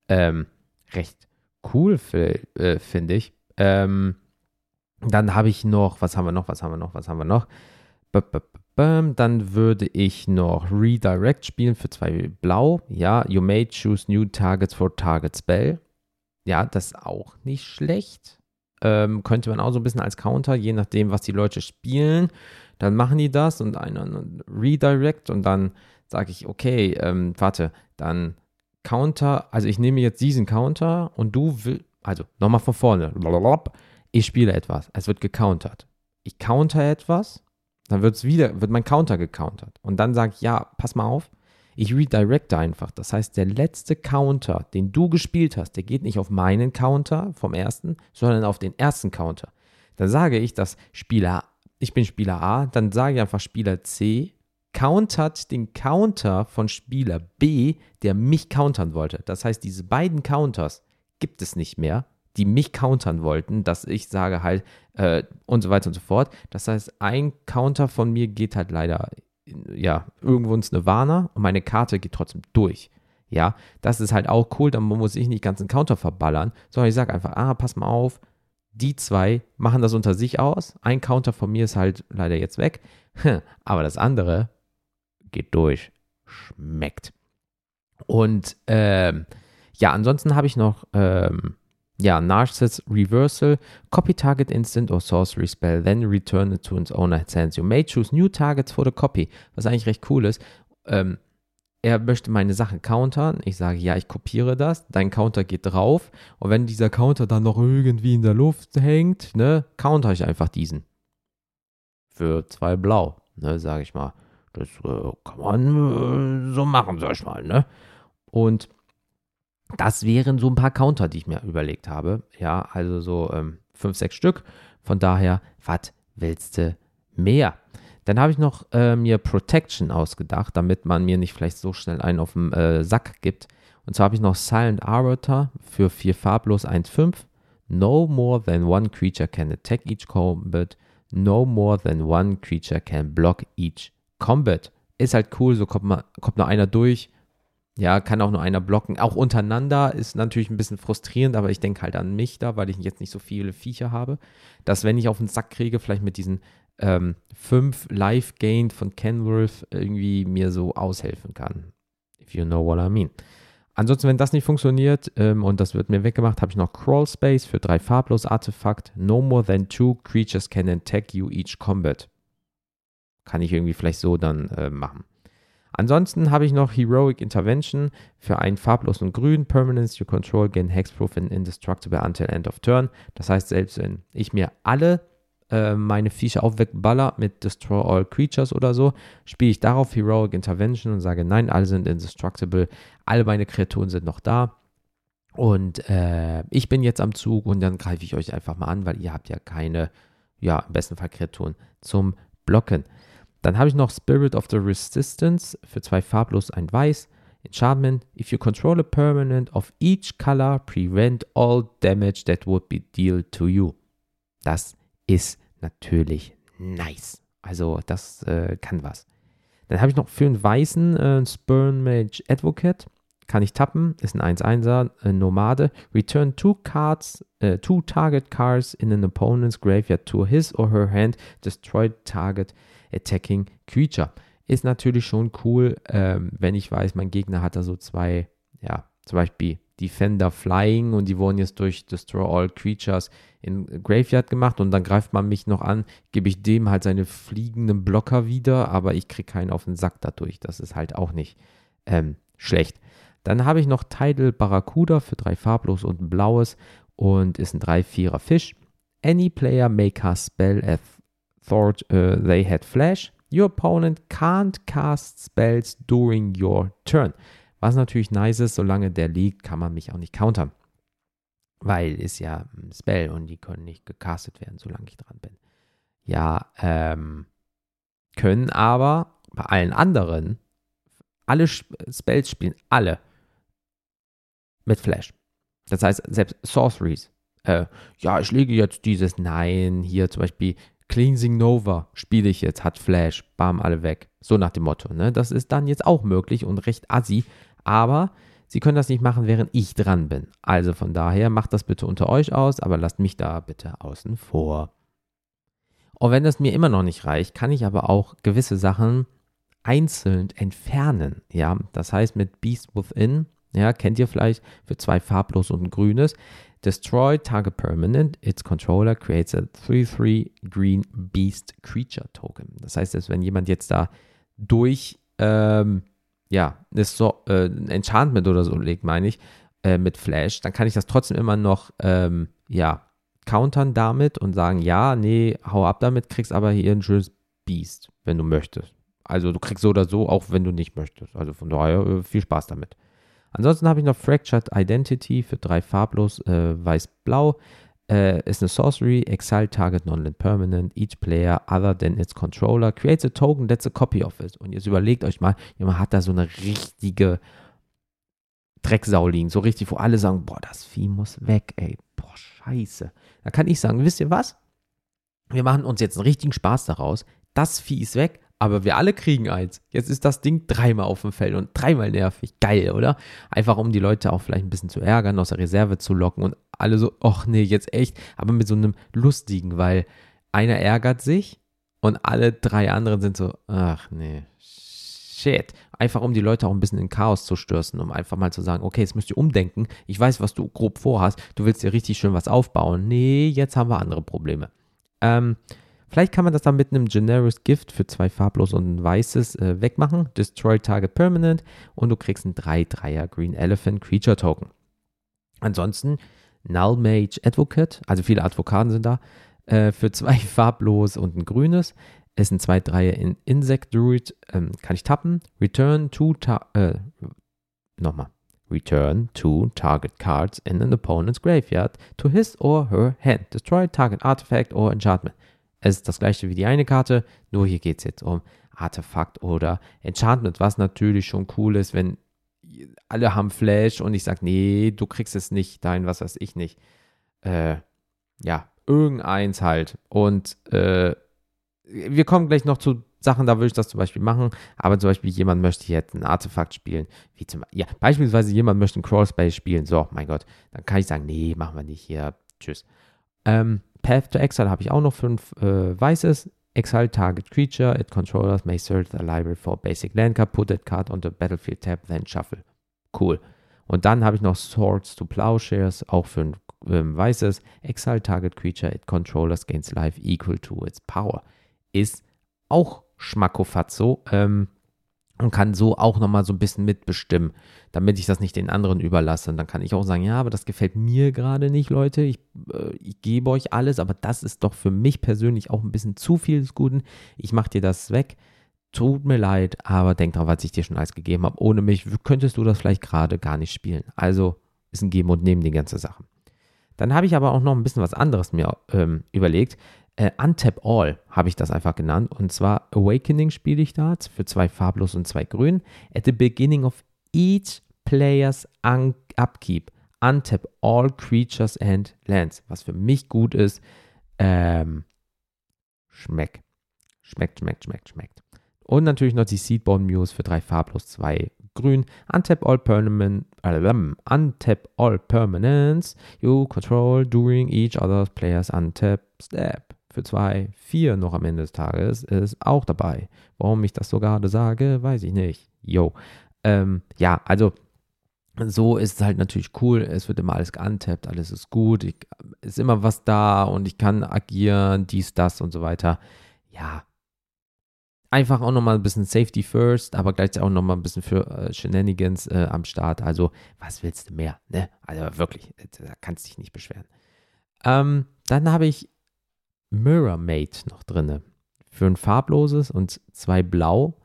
ähm, recht cool, äh, finde ich. Ähm, dann habe ich noch, was haben wir noch, was haben wir noch, was haben wir noch? Dann würde ich noch Redirect spielen für zwei Blau. Ja, you may choose new targets for target spell. Ja, das ist auch nicht schlecht. Ähm, könnte man auch so ein bisschen als Counter, je nachdem, was die Leute spielen. Dann machen die das und einen Redirect und dann sage ich, okay, ähm, warte, dann Counter, also ich nehme jetzt diesen Counter und du willst, also nochmal von vorne, ich spiele etwas, es wird gecountert. Ich counter etwas, dann wird es wieder, wird mein Counter gecountert. Und dann sage ich, ja, pass mal auf, ich redirecte einfach. Das heißt, der letzte Counter, den du gespielt hast, der geht nicht auf meinen Counter vom ersten, sondern auf den ersten Counter. Dann sage ich, dass Spieler, ich bin Spieler A, dann sage ich einfach Spieler C, countert den Counter von Spieler B, der mich countern wollte. Das heißt, diese beiden Counters gibt es nicht mehr, die mich countern wollten, dass ich sage halt äh, und so weiter und so fort. Das heißt, ein Counter von mir geht halt leider ja irgendwo ins Nirvana und meine Karte geht trotzdem durch. Ja, das ist halt auch cool, dann muss ich nicht ganzen Counter verballern, sondern ich sage einfach, ah, pass mal auf, die zwei machen das unter sich aus. Ein Counter von mir ist halt leider jetzt weg, *laughs* aber das andere geht durch. Schmeckt. Und ähm, ja, ansonsten habe ich noch ähm, ja, Narcissus Reversal, Copy Target Instant or Sorcery Spell, then return it to its owner hands. You may choose new targets for the copy, was eigentlich recht cool ist. Ähm, er möchte meine Sache countern. Ich sage, ja, ich kopiere das. Dein Counter geht drauf. Und wenn dieser Counter dann noch irgendwie in der Luft hängt, ne, counter ich einfach diesen. Für zwei Blau, ne, sage ich mal. Das äh, kann man äh, so machen, sag ich mal, ne? Und das wären so ein paar Counter, die ich mir überlegt habe. Ja, also so ähm, fünf, sechs Stück. Von daher, was willst du mehr? Dann habe ich noch äh, mir Protection ausgedacht, damit man mir nicht vielleicht so schnell einen auf den äh, Sack gibt. Und zwar habe ich noch Silent Arbiter für vier farblos 1,5. No more than one creature can attack each combat. No more than one creature can block each Combat ist halt cool, so kommt, man, kommt nur einer durch. Ja, kann auch nur einer blocken. Auch untereinander ist natürlich ein bisschen frustrierend, aber ich denke halt an mich da, weil ich jetzt nicht so viele Viecher habe, dass wenn ich auf den Sack kriege, vielleicht mit diesen ähm, fünf Life Gained von Kenworth irgendwie mir so aushelfen kann. If you know what I mean. Ansonsten, wenn das nicht funktioniert ähm, und das wird mir weggemacht, habe ich noch Crawl Space für drei farblos Artefakt. No more than two creatures can attack you each combat. Kann ich irgendwie vielleicht so dann äh, machen. Ansonsten habe ich noch Heroic Intervention für einen farblosen Grün. Permanence you control gain Hexproof and Indestructible until end of turn. Das heißt, selbst wenn ich mir alle äh, meine Viecher auch wegballer mit Destroy All Creatures oder so, spiele ich darauf Heroic Intervention und sage, nein, alle sind indestructible. Alle meine Kreaturen sind noch da. Und äh, ich bin jetzt am Zug und dann greife ich euch einfach mal an, weil ihr habt ja keine, ja, im besten Fall Kreaturen zum Blocken. Dann habe ich noch Spirit of the Resistance für zwei farblos, ein weiß. Enchantment, if you control a permanent of each color, prevent all damage that would be dealt to you. Das ist natürlich nice. Also das äh, kann was. Dann habe ich noch für einen weißen äh, Spurn Mage Advocate. Kann ich tappen, ist ein 1-1er, äh, Nomade. Return two cards, äh, two target cards in an opponent's graveyard to his or her hand. Destroy target Attacking Creature. Ist natürlich schon cool, ähm, wenn ich weiß, mein Gegner hat da so zwei, ja, zum Beispiel Defender Flying und die wurden jetzt durch Destroy All Creatures in Graveyard gemacht und dann greift man mich noch an, gebe ich dem halt seine fliegenden Blocker wieder, aber ich kriege keinen auf den Sack dadurch. Das ist halt auch nicht ähm, schlecht. Dann habe ich noch Tidal Barracuda für drei farblos und ein blaues und ist ein 3-4er Fisch. Any player may cast spell at thought uh, they had flash. Your opponent can't cast spells during your turn. Was natürlich nice ist, solange der liegt, kann man mich auch nicht countern. Weil ist ja ein Spell und die können nicht gecastet werden, solange ich dran bin. Ja, ähm, können aber bei allen anderen, alle Spells spielen alle mit Flash. Das heißt, selbst Sorceries. Äh, ja, ich lege jetzt dieses Nein, hier zum Beispiel Cleansing Nova spiele ich jetzt, hat Flash, bam, alle weg. So nach dem Motto. Ne? Das ist dann jetzt auch möglich und recht assi. Aber Sie können das nicht machen, während ich dran bin. Also von daher macht das bitte unter euch aus, aber lasst mich da bitte außen vor. Und wenn das mir immer noch nicht reicht, kann ich aber auch gewisse Sachen einzeln entfernen. Ja, das heißt mit Beast Within, ja, kennt ihr vielleicht für zwei farblos und ein grünes. Destroy target permanent. Its controller creates a 3-3 green beast creature token. Das heißt, dass wenn jemand jetzt da durch ähm, ja, so, äh, ein Enchantment oder so legt, meine ich, äh, mit Flash, dann kann ich das trotzdem immer noch, ähm, ja, countern damit und sagen, ja, nee, hau ab damit, kriegst aber hier ein schönes Beast, wenn du möchtest. Also du kriegst so oder so, auch wenn du nicht möchtest. Also von daher äh, viel Spaß damit. Ansonsten habe ich noch Fractured Identity für drei farblos, äh, weiß-blau. Äh, ist eine Sorcery, Exile Target Non-Land Permanent. Each player other than its controller creates a token that's a copy of it. Und jetzt überlegt euch mal, jemand hat da so eine richtige Drecksau liegen. So richtig, wo alle sagen, boah, das Vieh muss weg, ey. Boah, scheiße. Da kann ich sagen, wisst ihr was? Wir machen uns jetzt einen richtigen Spaß daraus. Das Vieh ist weg, aber wir alle kriegen eins. Jetzt ist das Ding dreimal auf dem Feld und dreimal nervig. Geil, oder? Einfach um die Leute auch vielleicht ein bisschen zu ärgern, aus der Reserve zu locken und alle so, ach nee, jetzt echt, aber mit so einem lustigen, weil einer ärgert sich und alle drei anderen sind so, ach nee, shit. Einfach um die Leute auch ein bisschen in Chaos zu stürzen, um einfach mal zu sagen, okay, jetzt müsst ihr umdenken. Ich weiß, was du grob vorhast. Du willst dir richtig schön was aufbauen. Nee, jetzt haben wir andere Probleme. Ähm, Vielleicht kann man das dann mit einem Generous Gift für zwei farblos und ein weißes äh, wegmachen. Destroy Target Permanent und du kriegst einen 3-3er Green Elephant Creature Token. Ansonsten Null Mage Advocate, also viele Advokaten sind da, äh, für zwei *laughs* farblos und ein grünes. Ist ein 2-3er in Insect Druid, ähm, kann ich tappen. Return to, äh, nochmal. Return two target cards in an opponent's graveyard to his or her hand. Destroy target artifact or enchantment. Es ist das gleiche wie die eine Karte, nur hier geht es jetzt um Artefakt oder Enchantment, was natürlich schon cool ist, wenn alle haben Flash und ich sage, nee, du kriegst es nicht, dein, was weiß ich nicht. Äh, ja, irgendeins halt. Und äh, wir kommen gleich noch zu Sachen, da würde ich das zum Beispiel machen, aber zum Beispiel jemand möchte jetzt ein Artefakt spielen, wie zum ja, beispielsweise jemand möchte ein Crawlspace spielen, so, mein Gott, dann kann ich sagen, nee, machen wir nicht hier, tschüss. Ähm, Path to Exile habe ich auch noch fünf äh, weißes. Exile target creature, it controllers may search the library for basic land card, put that card on the battlefield tab, then shuffle. Cool. Und dann habe ich noch Swords to Plowshares, auch für ein ähm, weißes. Exile target creature, it controllers gains life equal to its power. Ist auch Schmackofatzo. Ähm, und kann so auch nochmal so ein bisschen mitbestimmen, damit ich das nicht den anderen überlasse. Und dann kann ich auch sagen, ja, aber das gefällt mir gerade nicht, Leute. Ich, äh, ich gebe euch alles, aber das ist doch für mich persönlich auch ein bisschen zu viel des Guten. Ich mache dir das weg. Tut mir leid, aber denk dran, was ich dir schon alles gegeben habe. Ohne mich könntest du das vielleicht gerade gar nicht spielen. Also ist ein Geben und Nehmen die ganze Sache. Dann habe ich aber auch noch ein bisschen was anderes mir ähm, überlegt. Äh, Untap All habe ich das einfach genannt. Und zwar Awakening spiele ich da für zwei farblos und zwei grün. At the beginning of each player's upkeep, untap all creatures and lands. Was für mich gut ist. Ähm, schmeckt. Schmeckt, schmeckt, schmeckt, schmeckt. Und natürlich noch die Seedborn Muse für drei farblos, zwei grün. Untap all permanent, äh, untap all permanents you control during each other player's untap step für 2, 4 noch am Ende des Tages ist auch dabei. Warum ich das so gerade sage, weiß ich nicht. Yo. Ähm, ja, also so ist es halt natürlich cool. Es wird immer alles geantappt, alles ist gut, ich, ist immer was da und ich kann agieren, dies, das und so weiter. Ja. Einfach auch nochmal ein bisschen Safety first, aber gleichzeitig auch nochmal ein bisschen für äh, Shenanigans äh, am Start. Also, was willst du mehr? Ne? Also wirklich, da kannst du dich nicht beschweren. Ähm, dann habe ich Mirror Mate noch drin. Für ein farbloses und zwei blau.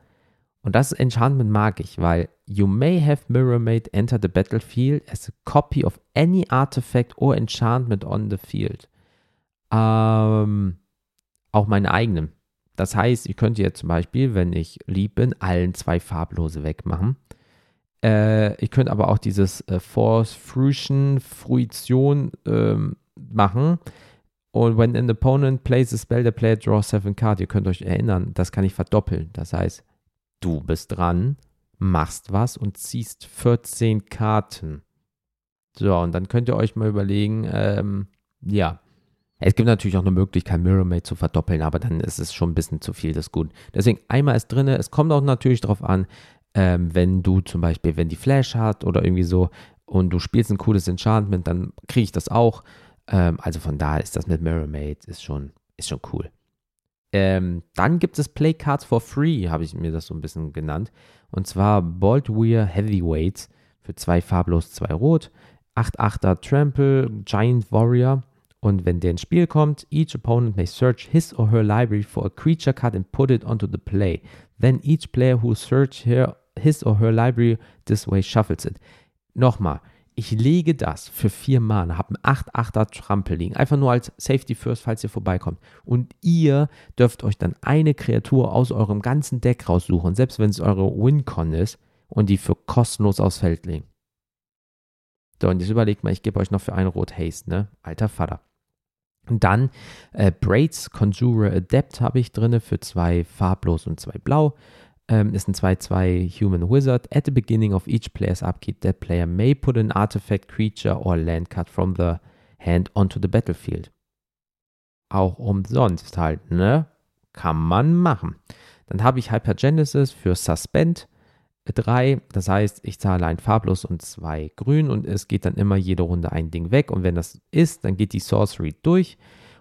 Und das Enchantment mag ich, weil you may have Mirror Mate enter the battlefield as a copy of any artifact or enchantment on the field. Ähm, auch meine eigenen. Das heißt, ich könnte jetzt zum Beispiel, wenn ich lieb bin, allen zwei farblose wegmachen. Äh, ich könnte aber auch dieses äh, Force Fruition, Fruition ähm, machen. Und when an opponent plays a spell, the player draws seven cards. Ihr könnt euch erinnern, das kann ich verdoppeln. Das heißt, du bist dran, machst was und ziehst 14 Karten. So, und dann könnt ihr euch mal überlegen, ähm, ja, es gibt natürlich auch eine Möglichkeit, Mirror Mate zu verdoppeln, aber dann ist es schon ein bisschen zu viel des Guten. Deswegen einmal ist drin. Es kommt auch natürlich darauf an, ähm, wenn du zum Beispiel, wenn die Flash hat oder irgendwie so und du spielst ein cooles Enchantment, dann kriege ich das auch. Ähm, also von daher ist das mit Mate ist schon, ist schon cool. Ähm, dann gibt es Play Cards for Free, habe ich mir das so ein bisschen genannt. Und zwar Bolt Weir Heavyweights für zwei farblos, zwei rot. 8-8er Trample, Giant Warrior. Und wenn der ins Spiel kommt, each opponent may search his or her library for a creature card and put it onto the play. Then each player who search his or her library this way shuffles it. Nochmal, ich lege das für vier Mana, habe einen 8-8er Trampel liegen, einfach nur als Safety First, falls ihr vorbeikommt. Und ihr dürft euch dann eine Kreatur aus eurem ganzen Deck raussuchen, selbst wenn es eure Wincon ist, und die für kostenlos aufs Feld legen. So, und jetzt überlegt mal, ich gebe euch noch für einen Rot Haste, ne? Alter Vater. Und dann äh, Braids Conjurer Adept habe ich drin für zwei farblos und zwei blau. Ähm, ist ein 2-2 Human Wizard. At the beginning of each player's upkeep, that player may put an artifact, creature or land card from the hand onto the battlefield. Auch umsonst halt, ne? Kann man machen. Dann habe ich Hypergenesis für Suspend 3. Das heißt, ich zahle ein farblos und zwei grün und es geht dann immer jede Runde ein Ding weg. Und wenn das ist, dann geht die Sorcery durch.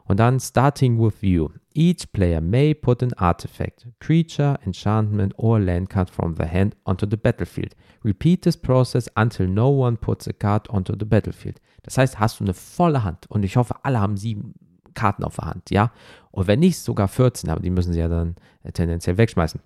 Und dann starting with you. Each player may put an artifact, creature, enchantment or land card from the hand onto the battlefield. Repeat this process until no one puts a card onto the battlefield. Das heißt, hast du eine volle Hand und ich hoffe, alle haben sieben Karten auf der Hand, ja? Und wenn nicht, sogar 14, aber die müssen sie ja dann tendenziell wegschmeißen.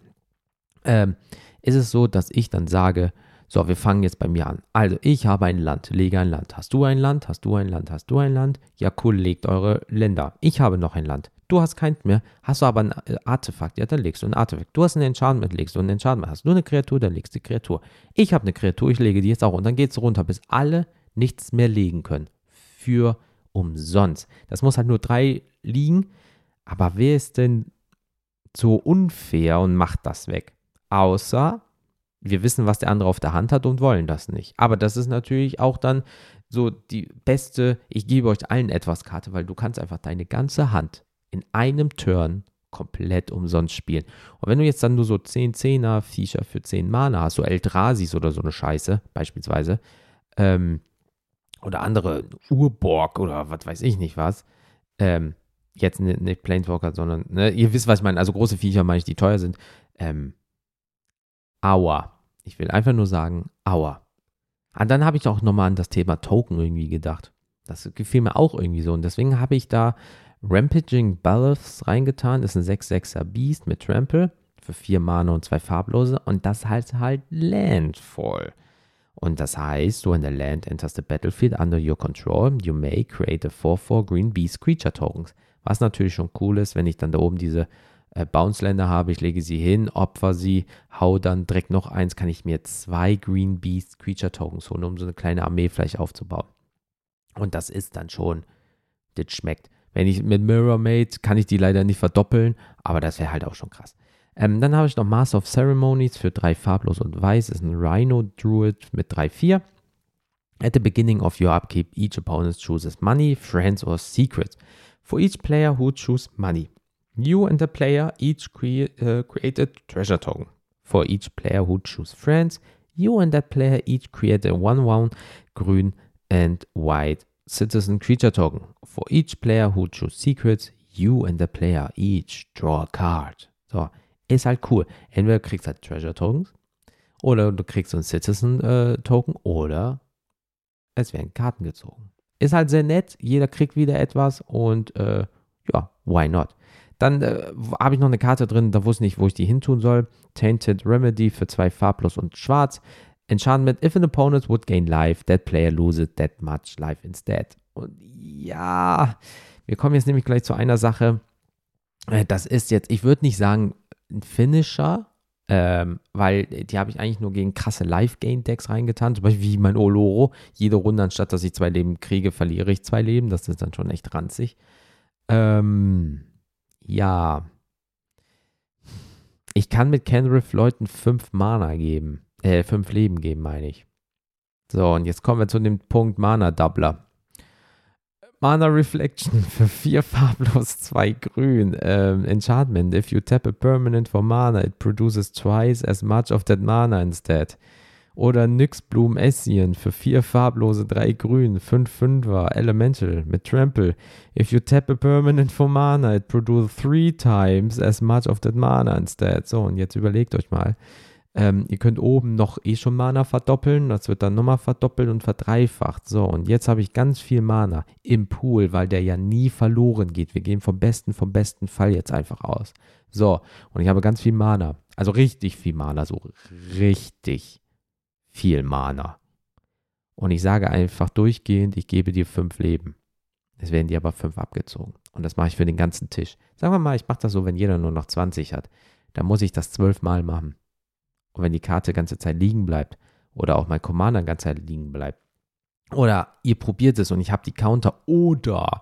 Ähm, ist es so, dass ich dann sage, so, wir fangen jetzt bei mir an. Also, ich habe ein Land, lege ein Land. Hast du ein Land? Hast du ein Land? Hast du ein Land? Ja, cool, legt eure Länder. Ich habe noch ein Land. Du hast keins mehr. Hast du aber ein äh, Artefakt? Ja, dann legst du ein Artefakt. Du hast ein Enchantment, legst du ein Enchantment. Hast du eine Kreatur, dann legst du die Kreatur. Ich habe eine Kreatur, ich lege die jetzt auch. Und dann geht es runter, bis alle nichts mehr legen können. Für umsonst. Das muss halt nur drei liegen. Aber wer ist denn so unfair und macht das weg? Außer wir wissen, was der andere auf der Hand hat und wollen das nicht. Aber das ist natürlich auch dann so die beste, ich gebe euch allen etwas Karte, weil du kannst einfach deine ganze Hand in einem Turn komplett umsonst spielen. Und wenn du jetzt dann nur so 10 10er Viecher für 10 Mana hast, so Eldrasis oder so eine Scheiße beispielsweise, ähm, oder andere Urborg oder was weiß ich nicht was, ähm, jetzt nicht, Planeswalker, sondern, ne, ihr wisst, was ich meine, also große Viecher meine ich, die teuer sind, ähm, Aua. Ich will einfach nur sagen, aua. Und dann habe ich auch nochmal an das Thema Token irgendwie gedacht. Das gefiel mir auch irgendwie so. Und deswegen habe ich da Rampaging Ballaths reingetan. Das ist ein 6-6er Beast mit Trample für vier Mana und zwei farblose. Und das heißt halt Landfall. Und das heißt, when the land enters the battlefield under your control, you may create a 4-4 Green Beast Creature Tokens. Was natürlich schon cool ist, wenn ich dann da oben diese äh, Bounce-Länder habe, ich lege sie hin, opfer sie, hau dann direkt noch eins, kann ich mir zwei Green Beast Creature Tokens holen, um so eine kleine Armee vielleicht aufzubauen. Und das ist dann schon, das schmeckt. Wenn ich mit Mirror Mate kann ich die leider nicht verdoppeln, aber das wäre halt auch schon krass. Ähm, dann habe ich noch Master of Ceremonies für drei farblos und weiß, ist ein Rhino Druid mit 3-4. At the beginning of your upkeep, each opponent chooses money, friends or secrets. For each player who chooses money, You and the player each cre uh, create a treasure token. For each player who choose friends, you and that player each create a 1-1 green and white citizen creature token. For each player who choose secrets, you and the player each draw a card. So, ist halt cool. Entweder kriegst du halt Treasure Tokens oder du kriegst so einen Citizen äh, Token oder es werden Karten gezogen. Ist halt sehr nett. Jeder kriegt wieder etwas und äh, ja, why not? Dann äh, habe ich noch eine Karte drin, da wusste ich nicht, wo ich die hin tun soll. Tainted Remedy für zwei farblos und schwarz. Enchantment, if an opponent would gain life, that player loses that much life instead. Und ja, wir kommen jetzt nämlich gleich zu einer Sache. Äh, das ist jetzt, ich würde nicht sagen, ein Finisher, ähm, weil die habe ich eigentlich nur gegen krasse Life-Gain-Decks reingetan. Zum Beispiel wie mein Oloro. Jede Runde, anstatt dass ich zwei Leben kriege, verliere ich zwei Leben. Das ist dann schon echt ranzig. Ähm, ja. Ich kann mit Kenrith Leuten fünf Mana geben. Äh, fünf Leben geben, meine ich. So, und jetzt kommen wir zu dem Punkt Mana-Doubler. Mana Reflection *laughs* für 4 farblos, 2 grün. Ähm, Enchantment. If you tap a permanent for mana, it produces twice as much of that mana instead. Oder Nyx Bloom Essien für 4 farblose, 3 grün, 5 5er, Elemental mit Trample. If you tap a permanent for mana, it produces 3 times as much of that mana instead. So, und jetzt überlegt euch mal. Ähm, ihr könnt oben noch eh schon Mana verdoppeln, das wird dann nochmal verdoppelt und verdreifacht. So, und jetzt habe ich ganz viel Mana im Pool, weil der ja nie verloren geht. Wir gehen vom besten, vom besten Fall jetzt einfach aus. So, und ich habe ganz viel Mana. Also richtig viel Mana, so richtig viel Mana. Und ich sage einfach durchgehend, ich gebe dir fünf Leben. Es werden dir aber fünf abgezogen. Und das mache ich für den ganzen Tisch. Sagen wir mal, ich mache das so, wenn jeder nur noch 20 hat. Dann muss ich das zwölfmal machen. Und wenn die Karte ganze Zeit liegen bleibt oder auch mein Commander ganze Zeit liegen bleibt oder ihr probiert es und ich habe die Counter oder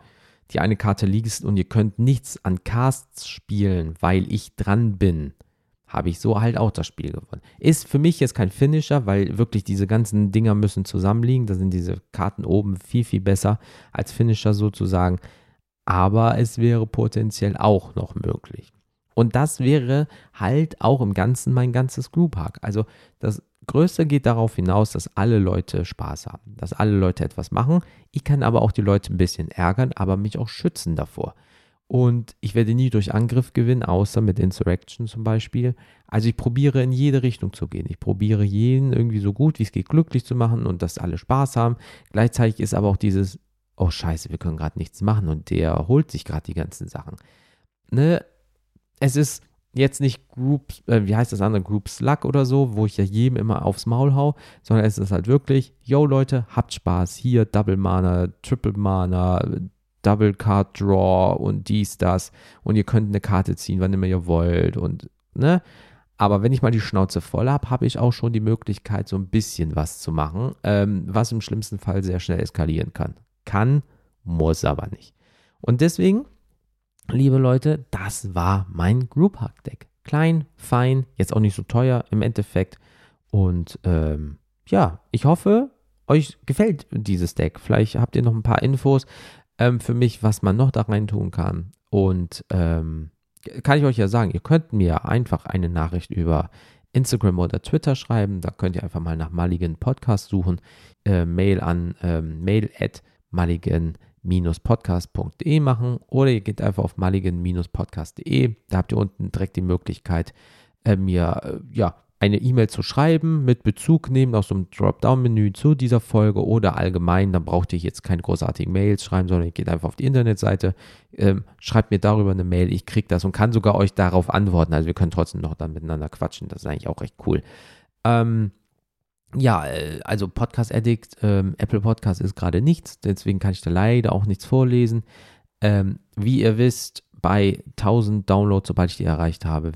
die eine Karte liegt und ihr könnt nichts an Casts spielen, weil ich dran bin, habe ich so halt auch das Spiel gewonnen. Ist für mich jetzt kein Finisher, weil wirklich diese ganzen Dinger müssen zusammenliegen. Da sind diese Karten oben viel, viel besser als Finisher sozusagen. Aber es wäre potenziell auch noch möglich. Und das wäre halt auch im Ganzen mein ganzes Group-Hack. Also das Größte geht darauf hinaus, dass alle Leute Spaß haben, dass alle Leute etwas machen. Ich kann aber auch die Leute ein bisschen ärgern, aber mich auch schützen davor. Und ich werde nie durch Angriff gewinnen, außer mit Insurrection zum Beispiel. Also ich probiere in jede Richtung zu gehen. Ich probiere jeden irgendwie so gut wie es geht glücklich zu machen und dass alle Spaß haben. Gleichzeitig ist aber auch dieses, oh scheiße, wir können gerade nichts machen und der holt sich gerade die ganzen Sachen. Ne? Es ist jetzt nicht Group, äh, wie heißt das andere, Group Slug oder so, wo ich ja jedem immer aufs Maul hau, sondern es ist halt wirklich, yo Leute, habt Spaß, hier Double Mana, Triple Mana, Double Card Draw und dies, das. Und ihr könnt eine Karte ziehen, wann immer ihr wollt. Und, ne? Aber wenn ich mal die Schnauze voll habe, habe ich auch schon die Möglichkeit, so ein bisschen was zu machen, ähm, was im schlimmsten Fall sehr schnell eskalieren kann. Kann, muss aber nicht. Und deswegen, liebe Leute, das war mein Group Hack Deck. Klein, fein, jetzt auch nicht so teuer im Endeffekt. Und ähm, ja, ich hoffe, euch gefällt dieses Deck. Vielleicht habt ihr noch ein paar Infos ähm, für mich, was man noch da rein tun kann. Und ähm, kann ich euch ja sagen, ihr könnt mir einfach eine Nachricht über Instagram oder Twitter schreiben. Da könnt ihr einfach mal nach Mulligan Podcast suchen. Äh, Mail an ähm, mail at mulligan-podcast.de machen oder ihr geht einfach auf mulligan-podcast.de. Da habt ihr unten direkt die Möglichkeit, äh, mir äh, ja, eine E-Mail zu schreiben, mit Bezug nehmen aus dem Dropdown-Menü zu dieser Folge oder allgemein, dann braucht ihr jetzt keine großartigen Mails schreiben, sondern ihr geht einfach auf die Internetseite, ähm, schreibt mir darüber eine Mail, ich kriege das und kann sogar euch darauf antworten. Also wir können trotzdem noch dann miteinander quatschen, das ist eigentlich auch recht cool. Ähm, ja, äh, also Podcast Addict, ähm, Apple Podcast ist gerade nichts, deswegen kann ich da leider auch nichts vorlesen. Ähm, wie ihr wisst, bei 1000 Downloads, sobald ich die erreicht habe,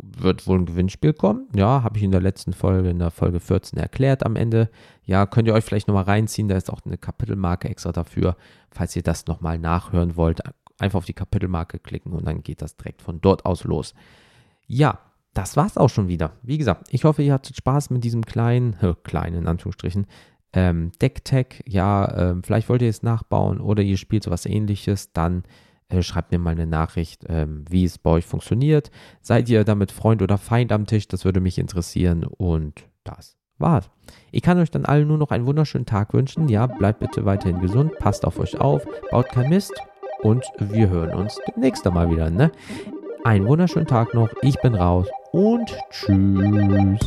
wird wohl ein Gewinnspiel kommen. Ja, habe ich in der letzten Folge, in der Folge 14 erklärt am Ende. Ja, könnt ihr euch vielleicht nochmal reinziehen. Da ist auch eine Kapitelmarke extra dafür. Falls ihr das nochmal nachhören wollt, einfach auf die Kapitelmarke klicken und dann geht das direkt von dort aus los. Ja, das war's auch schon wieder. Wie gesagt, ich hoffe, ihr hattet Spaß mit diesem kleinen, *laughs* kleinen in Anführungsstrichen, ähm, Deck-Tag. Ja, äh, vielleicht wollt ihr es nachbauen oder ihr spielt sowas ähnliches, dann äh, schreibt mir mal eine Nachricht, ähm, wie es bei euch funktioniert. Seid ihr damit Freund oder Feind am Tisch? Das würde mich interessieren. Und das war's. Ich kann euch dann allen nur noch einen wunderschönen Tag wünschen. Ja, bleibt bitte weiterhin gesund, passt auf euch auf, baut kein Mist und wir hören uns demnächst einmal wieder. Ne? Einen wunderschönen Tag noch. Ich bin raus und tschüss.